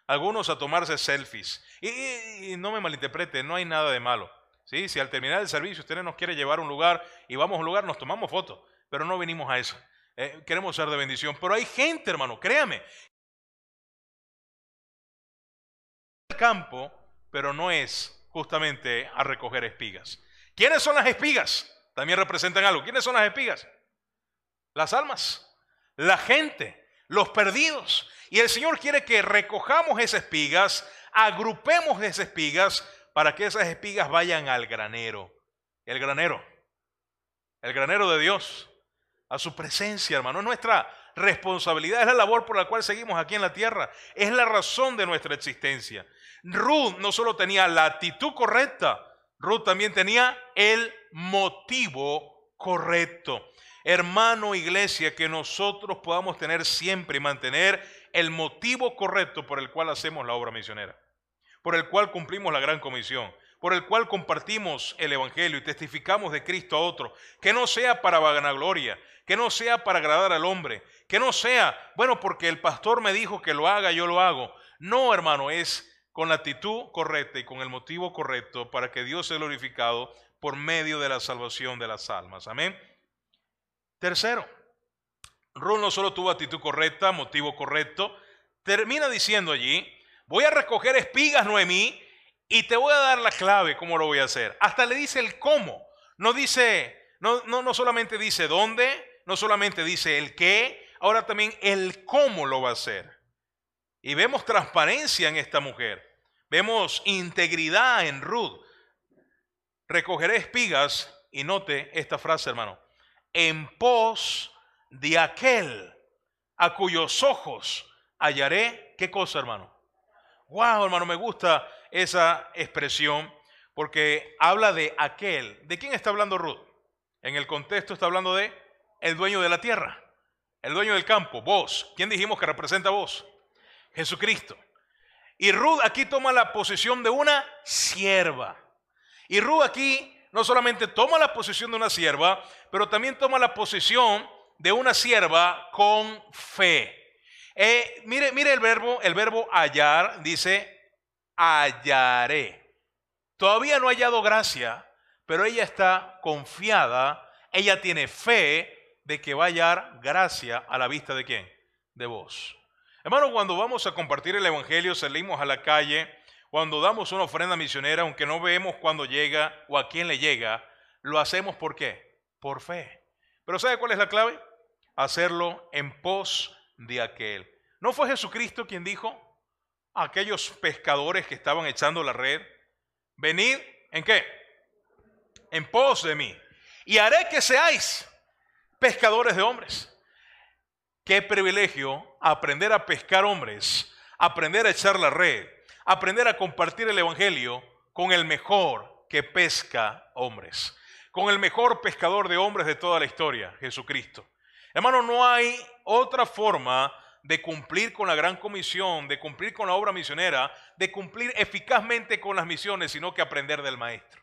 algunos a tomarse selfies. Y, no me malinterprete, no hay nada de malo. ¿sí? Si al terminar el servicio usted nos quiere llevar a un lugar y vamos a un lugar, nos tomamos fotos, pero no venimos a eso. Eh, queremos ser de bendición. Pero hay gente, hermano, créame, campo, pero no es justamente a recoger espigas. ¿Quiénes son las espigas? También representan algo. ¿Quiénes son las espigas? Las almas, la gente, los perdidos. Y el Señor quiere que recojamos esas espigas, agrupemos esas espigas para que esas espigas vayan al granero. El granero, el granero de Dios, a su presencia, hermano. Es nuestra responsabilidad, es la labor por la cual seguimos aquí en la tierra, es la razón de nuestra existencia. Ruth no solo tenía la actitud correcta, Ruth también tenía el motivo correcto. Hermano iglesia, que nosotros podamos tener siempre y mantener el motivo correcto por el cual hacemos la obra misionera, por el cual cumplimos la gran comisión, por el cual compartimos el Evangelio y testificamos de Cristo a otro, que no sea para vanagloria, que no sea para agradar al hombre, que no sea, bueno, porque el pastor me dijo que lo haga, yo lo hago. No, hermano, es con la actitud correcta y con el motivo correcto para que Dios sea glorificado por medio de la salvación de las almas. Amén. Tercero, Ruth no solo tuvo actitud correcta, motivo correcto, termina diciendo allí, voy a recoger espigas, Noemí, y te voy a dar la clave, cómo lo voy a hacer. Hasta le dice el cómo. No dice, no, no, no solamente dice dónde, no solamente dice el qué, ahora también el cómo lo va a hacer. Y vemos transparencia en esta mujer. Vemos integridad en Ruth. Recogeré espigas, y note esta frase, hermano, en pos de aquel a cuyos ojos hallaré, ¿qué cosa, hermano? Wow, hermano, me gusta esa expresión porque habla de aquel. ¿De quién está hablando Ruth? En el contexto está hablando de el dueño de la tierra, el dueño del campo, vos. ¿Quién dijimos que representa vos? Jesucristo. Y Ruth aquí toma la posición de una sierva. Y Ruth aquí no solamente toma la posición de una sierva, pero también toma la posición de una sierva con fe. Eh, mire, mire el verbo, el verbo hallar dice hallaré. Todavía no ha hallado gracia, pero ella está confiada, ella tiene fe de que va a hallar gracia a la vista de quién? De vos. Hermano, cuando vamos a compartir el Evangelio, salimos a la calle, cuando damos una ofrenda misionera, aunque no vemos cuándo llega o a quién le llega, lo hacemos por qué? Por fe. Pero ¿sabe cuál es la clave? Hacerlo en pos de aquel. ¿No fue Jesucristo quien dijo a aquellos pescadores que estaban echando la red, venid en qué? En pos de mí. Y haré que seáis pescadores de hombres. Qué privilegio aprender a pescar hombres, aprender a echar la red, aprender a compartir el Evangelio con el mejor que pesca hombres, con el mejor pescador de hombres de toda la historia, Jesucristo. Hermano, no hay otra forma de cumplir con la gran comisión, de cumplir con la obra misionera, de cumplir eficazmente con las misiones, sino que aprender del Maestro,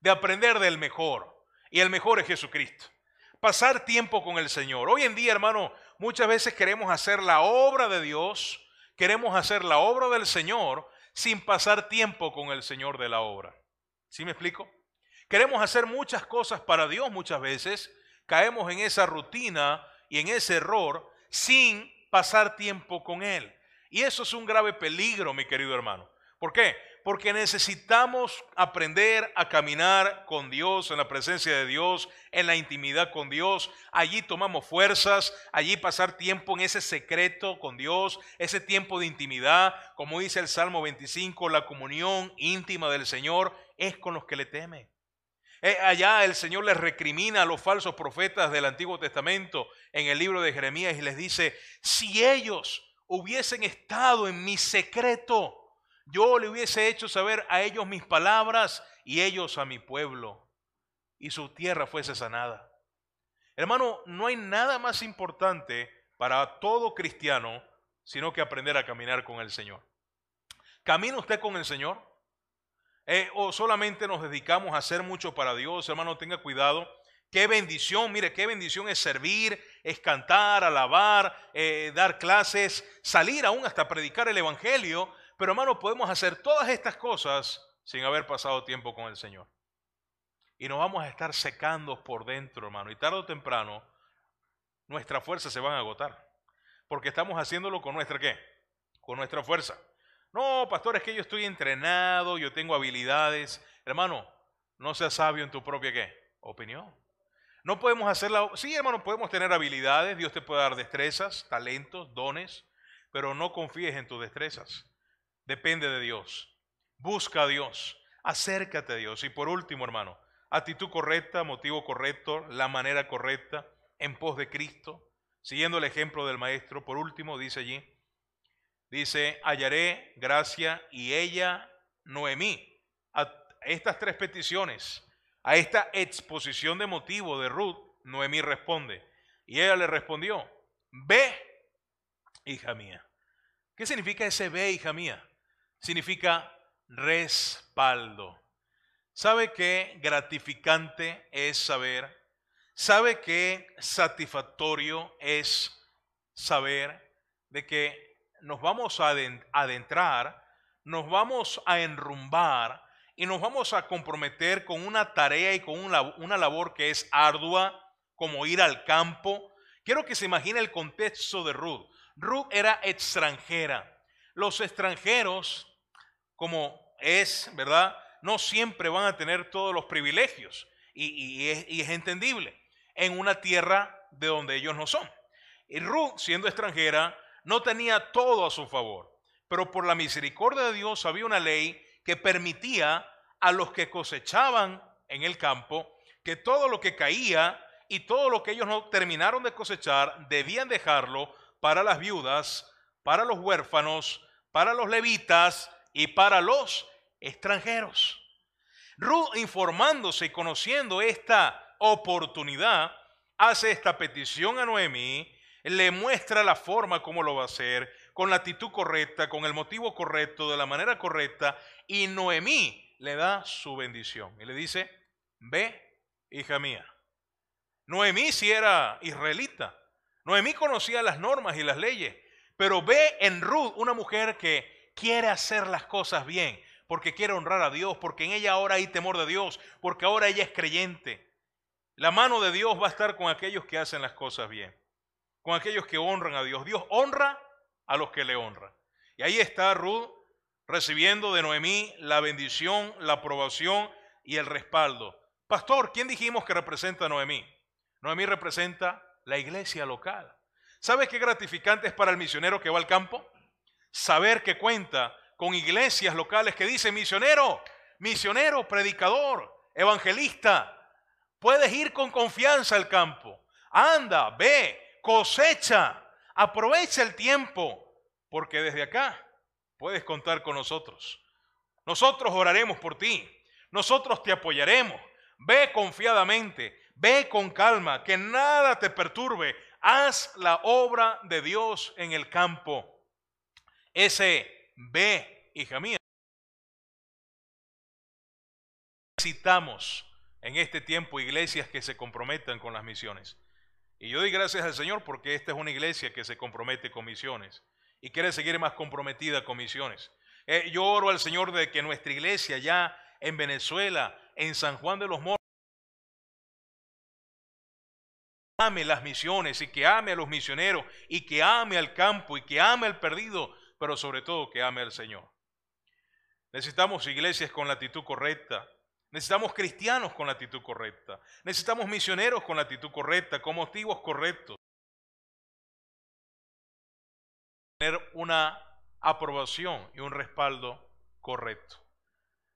de aprender del mejor. Y el mejor es Jesucristo. Pasar tiempo con el Señor. Hoy en día, hermano, Muchas veces queremos hacer la obra de Dios, queremos hacer la obra del Señor sin pasar tiempo con el Señor de la obra. ¿Sí me explico? Queremos hacer muchas cosas para Dios muchas veces, caemos en esa rutina y en ese error sin pasar tiempo con Él. Y eso es un grave peligro, mi querido hermano. ¿Por qué? Porque necesitamos aprender a caminar con Dios, en la presencia de Dios, en la intimidad con Dios. Allí tomamos fuerzas, allí pasar tiempo en ese secreto con Dios, ese tiempo de intimidad. Como dice el Salmo 25, la comunión íntima del Señor es con los que le temen. Eh, allá el Señor les recrimina a los falsos profetas del Antiguo Testamento en el libro de Jeremías y les dice, si ellos hubiesen estado en mi secreto, yo le hubiese hecho saber a ellos mis palabras y ellos a mi pueblo, y su tierra fuese sanada. Hermano, no hay nada más importante para todo cristiano sino que aprender a caminar con el Señor. ¿Camina usted con el Señor? Eh, ¿O solamente nos dedicamos a hacer mucho para Dios? Hermano, tenga cuidado. Qué bendición, mire, qué bendición es servir, es cantar, alabar, eh, dar clases, salir aún hasta predicar el Evangelio, pero hermano, podemos hacer todas estas cosas sin haber pasado tiempo con el Señor. Y nos vamos a estar secando por dentro, hermano. Y tarde o temprano, nuestras fuerzas se van a agotar. Porque estamos haciéndolo con nuestra qué? Con nuestra fuerza. No, pastor, es que yo estoy entrenado, yo tengo habilidades. Hermano, no seas sabio en tu propia qué? Opinión. No podemos hacerla. Sí, hermano, podemos tener habilidades. Dios te puede dar destrezas, talentos, dones. Pero no confíes en tus destrezas depende de Dios. Busca a Dios, acércate a Dios. Y por último, hermano, actitud correcta, motivo correcto, la manera correcta, en pos de Cristo, siguiendo el ejemplo del Maestro. Por último, dice allí, dice, hallaré gracia y ella, Noemí. A estas tres peticiones, a esta exposición de motivo de Ruth, Noemí responde. Y ella le respondió, ve, hija mía. ¿Qué significa ese ve, hija mía? Significa respaldo. ¿Sabe qué gratificante es saber? ¿Sabe qué satisfactorio es saber de que nos vamos a adentrar, nos vamos a enrumbar y nos vamos a comprometer con una tarea y con una, labor que es ardua, como ir al campo. Quiero que se imagine el contexto de Ruth. Ruth era extranjera. Los extranjeros, como es, ¿verdad? No siempre van a tener todos los privilegios. Y, es, es entendible. En una tierra de donde ellos no son. Y Ruth, siendo extranjera, no tenía todo a su favor. Pero por la misericordia de Dios había una ley que permitía a los que cosechaban en el campo que todo lo que caía y todo lo que ellos no terminaron de cosechar debían dejarlo para las viudas, para los huérfanos, para los levitas y para los extranjeros. Ruth, informándose y conociendo esta oportunidad, hace esta petición a Noemí, le muestra la forma como lo va a hacer, con la actitud correcta, con el motivo correcto, de la manera correcta, y Noemí le da su bendición y le dice, ve, hija mía. Noemí si era israelita, Noemí conocía las normas y las leyes, pero ve en Ruth una mujer que quiere hacer las cosas bien, porque quiere honrar a Dios, porque en ella ahora hay temor de Dios, porque ahora ella es creyente. La mano de Dios va a estar con aquellos que hacen las cosas bien, con aquellos que honran a Dios. Dios honra a los que le honran. Y ahí está Ruth recibiendo de Noemí la bendición, la aprobación y el respaldo. Pastor, ¿quién dijimos que representa a Noemí? Noemí representa la iglesia local. ¿Sabes qué gratificante es para el misionero que va al campo? Saber que cuenta con iglesias locales que dicen misionero, misionero, predicador, evangelista. Puedes ir con confianza al campo. Anda, ve, cosecha, aprovecha el tiempo, porque desde acá puedes contar con nosotros. Nosotros oraremos por ti. Nosotros te apoyaremos. Ve confiadamente, ve con calma, que nada te perturbe. Haz la obra de Dios en el campo. Ese ve, hija mía. Necesitamos en este tiempo iglesias que se comprometan con las misiones. Y yo doy gracias al Señor porque esta es una iglesia que se compromete con misiones y quiere seguir más comprometida con misiones. Eh, yo oro al Señor de que nuestra iglesia ya en Venezuela, en San Juan de los Moros, ame las misiones y que ame a los misioneros y que ame al campo y que ame al perdido, pero sobre todo que ame al Señor. Necesitamos iglesias con la actitud correcta. Necesitamos cristianos con la actitud correcta. Necesitamos misioneros con la actitud correcta, con motivos correctos. Tener una aprobación y un respaldo correcto.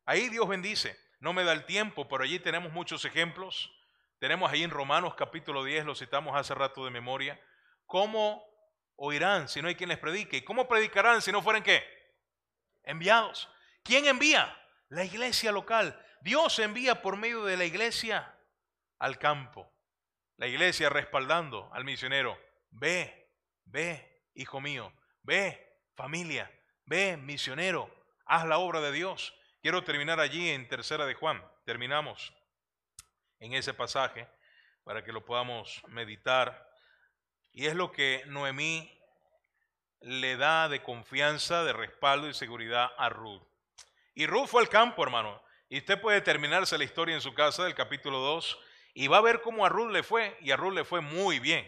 Ahí Dios bendice. No me da el tiempo, pero allí tenemos muchos ejemplos. Tenemos ahí en Romanos capítulo 10, lo citamos hace rato de memoria. ¿Cómo oirán si no hay quien les predique? ¿Y cómo predicarán si no fueren qué? Enviados. ¿Quién envía? La iglesia local. Dios envía por medio de la iglesia al campo. La iglesia respaldando al misionero. Ve, ve, hijo mío. Ve, familia. Ve, misionero. Haz la obra de Dios. Quiero terminar allí en Tercera de Juan. Terminamos en ese pasaje para que lo podamos meditar. Y es lo que Noemí le da de confianza, de respaldo y seguridad a Ruth. Y Ruth fue al campo, hermano. Y usted puede terminarse la historia en su casa del capítulo 2 y va a ver cómo a Ruth le fue. Y a Ruth le fue muy bien.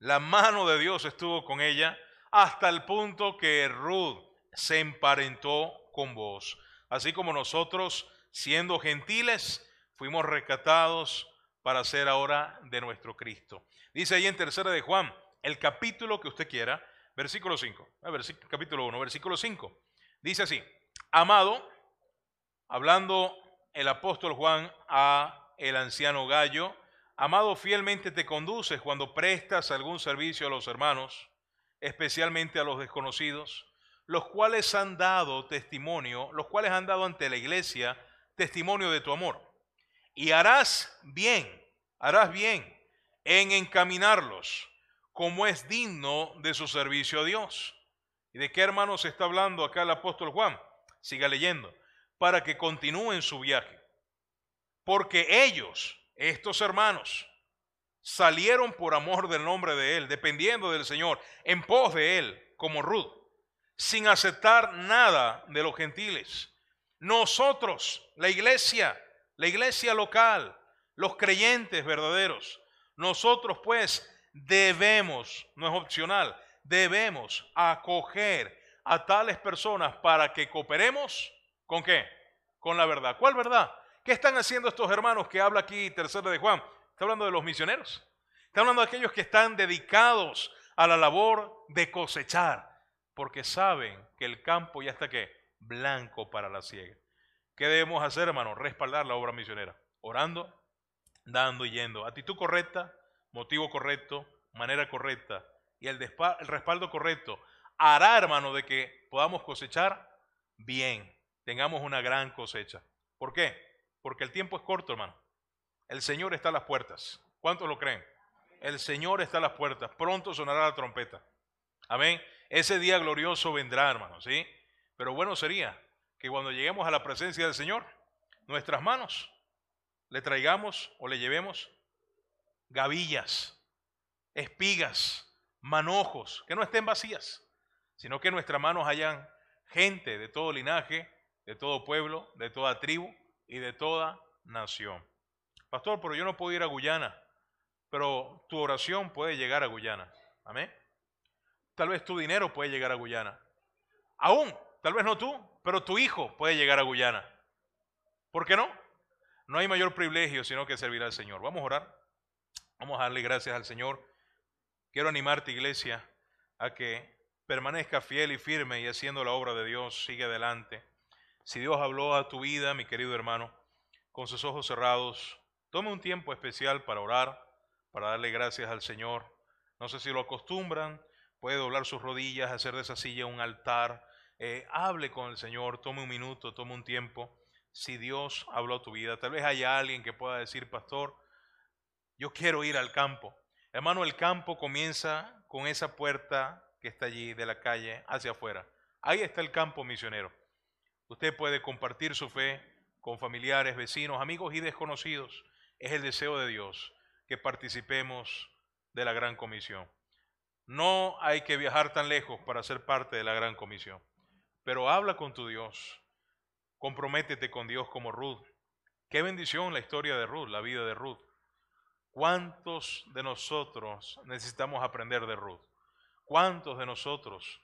La mano de Dios estuvo con ella hasta el punto que Ruth se emparentó con vos así como nosotros, siendo gentiles, fuimos rescatados para ser ahora de nuestro Cristo. Dice ahí en tercera de Juan, el capítulo que usted quiera, versículo 5, capítulo 1, versículo 5. Dice así, amado, hablando el apóstol Juan a el anciano Gallo, amado fielmente te conduces cuando prestas algún servicio a los hermanos, especialmente a los desconocidos los cuales han dado testimonio, los cuales han dado ante la iglesia testimonio de tu amor. Y harás bien, harás bien en encaminarlos como es digno de su servicio a Dios. ¿Y de qué hermanos está hablando acá el apóstol Juan? Siga leyendo, para que continúen su viaje. Porque ellos, estos hermanos, salieron por amor del nombre de Él, dependiendo del Señor, en pos de Él, como Ruth sin aceptar nada de los gentiles. Nosotros, la iglesia, la iglesia local, los creyentes verdaderos, Nosotros pues debemos, no es opcional, debemos acoger a tales personas para que cooperemos con qué? Con la verdad. ¿Cuál verdad? ¿Qué están haciendo estos hermanos que habla aquí tercero de Juan? Está hablando de los misioneros. Está hablando de aquellos que están dedicados a la labor de cosechar, porque saben que el campo ya está qué? Blanco para la siega. ¿Qué debemos hacer, hermano? Respaldar la obra misionera. Orando, dando y yendo. Actitud correcta, motivo correcto, manera correcta y el, el respaldo correcto hará, hermano, de que podamos cosechar bien, tengamos una gran cosecha. ¿Por qué? Porque el tiempo es corto, hermano. El Señor está a las puertas. ¿Cuántos lo creen? El Señor está a las puertas. Pronto sonará la trompeta. Amén. Ese día glorioso vendrá, hermano, ¿sí? Pero bueno sería que cuando lleguemos a la presencia del Señor, nuestras manos le traigamos o le llevemos gavillas, espigas, manojos, que no estén vacías, sino que en nuestras manos hayan gente de todo linaje, de todo pueblo, de toda tribu y de toda nación. Pastor, pero yo no puedo ir a Guyana, pero tu oración puede llegar a Guyana. Amén. Tal vez tu dinero puede llegar a Guyana. Aún, tal vez no tú, pero tu hijo puede llegar a Guyana. ¿Por qué no? No hay mayor privilegio sino que servir al Señor. Vamos a orar. Vamos a darle gracias al Señor. Quiero animarte, iglesia, a que permanezca fiel y firme y haciendo la obra de Dios, sigue adelante. Si Dios habló a tu vida, mi querido hermano, con sus ojos cerrados, tome un tiempo especial para orar, para darle gracias al Señor. No sé si lo acostumbran, puede doblar sus rodillas, hacer de esa silla un altar, eh, hable con el Señor, tome un minuto, tome un tiempo. Si Dios habló tu vida, tal vez haya alguien que pueda decir, pastor, yo quiero ir al campo. Hermano, el campo comienza con esa puerta que está allí de la calle hacia afuera. Ahí está el campo misionero. Usted puede compartir su fe con familiares, vecinos, amigos y desconocidos. Es el deseo de Dios que participemos de la gran comisión. No hay que viajar tan lejos para ser parte de la gran comisión, pero habla con tu Dios, comprométete con Dios como Ruth. Qué bendición la historia de Ruth, la vida de Ruth. ¿Cuántos de nosotros necesitamos aprender de Ruth? ¿Cuántos de nosotros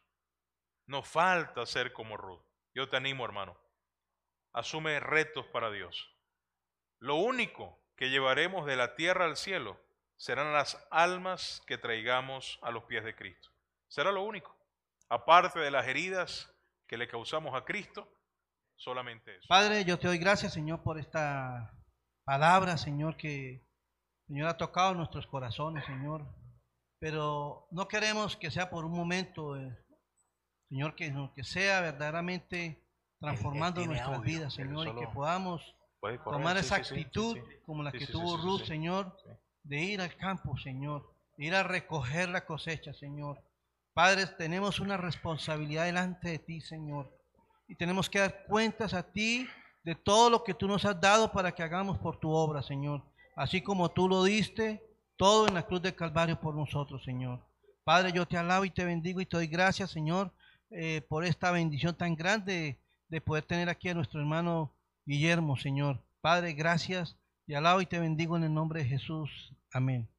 nos falta ser como Ruth? Yo te animo, hermano. Asume retos para Dios. Lo único que llevaremos de la tierra al cielo serán las almas que traigamos a los pies de Cristo. Será lo único. Aparte de las heridas que le causamos a Cristo, solamente eso. Padre, yo te doy gracias, Señor, por esta palabra, Señor, que Señor ha tocado nuestros corazones, Señor. Pero no queremos que sea por un momento, eh, Señor, que, que sea verdaderamente transformando nuestras vidas, Señor, y que podamos tomar esa actitud como la que tuvo Ruth, Señor, de ir al campo, Señor, de ir a recoger la cosecha, Señor. Padres, tenemos una responsabilidad delante de ti, Señor, y tenemos que dar cuentas a ti de todo lo que tú nos has dado para que hagamos por tu obra, Señor. Así como tú lo diste, todo en la cruz del Calvario por nosotros, Señor. Padre, yo te alabo y te bendigo y te doy gracias, Señor, eh, por esta bendición tan grande de poder tener aquí a nuestro hermano Guillermo, Señor. Padre, gracias. Te alabo y te bendigo en el nombre de Jesús. Amén.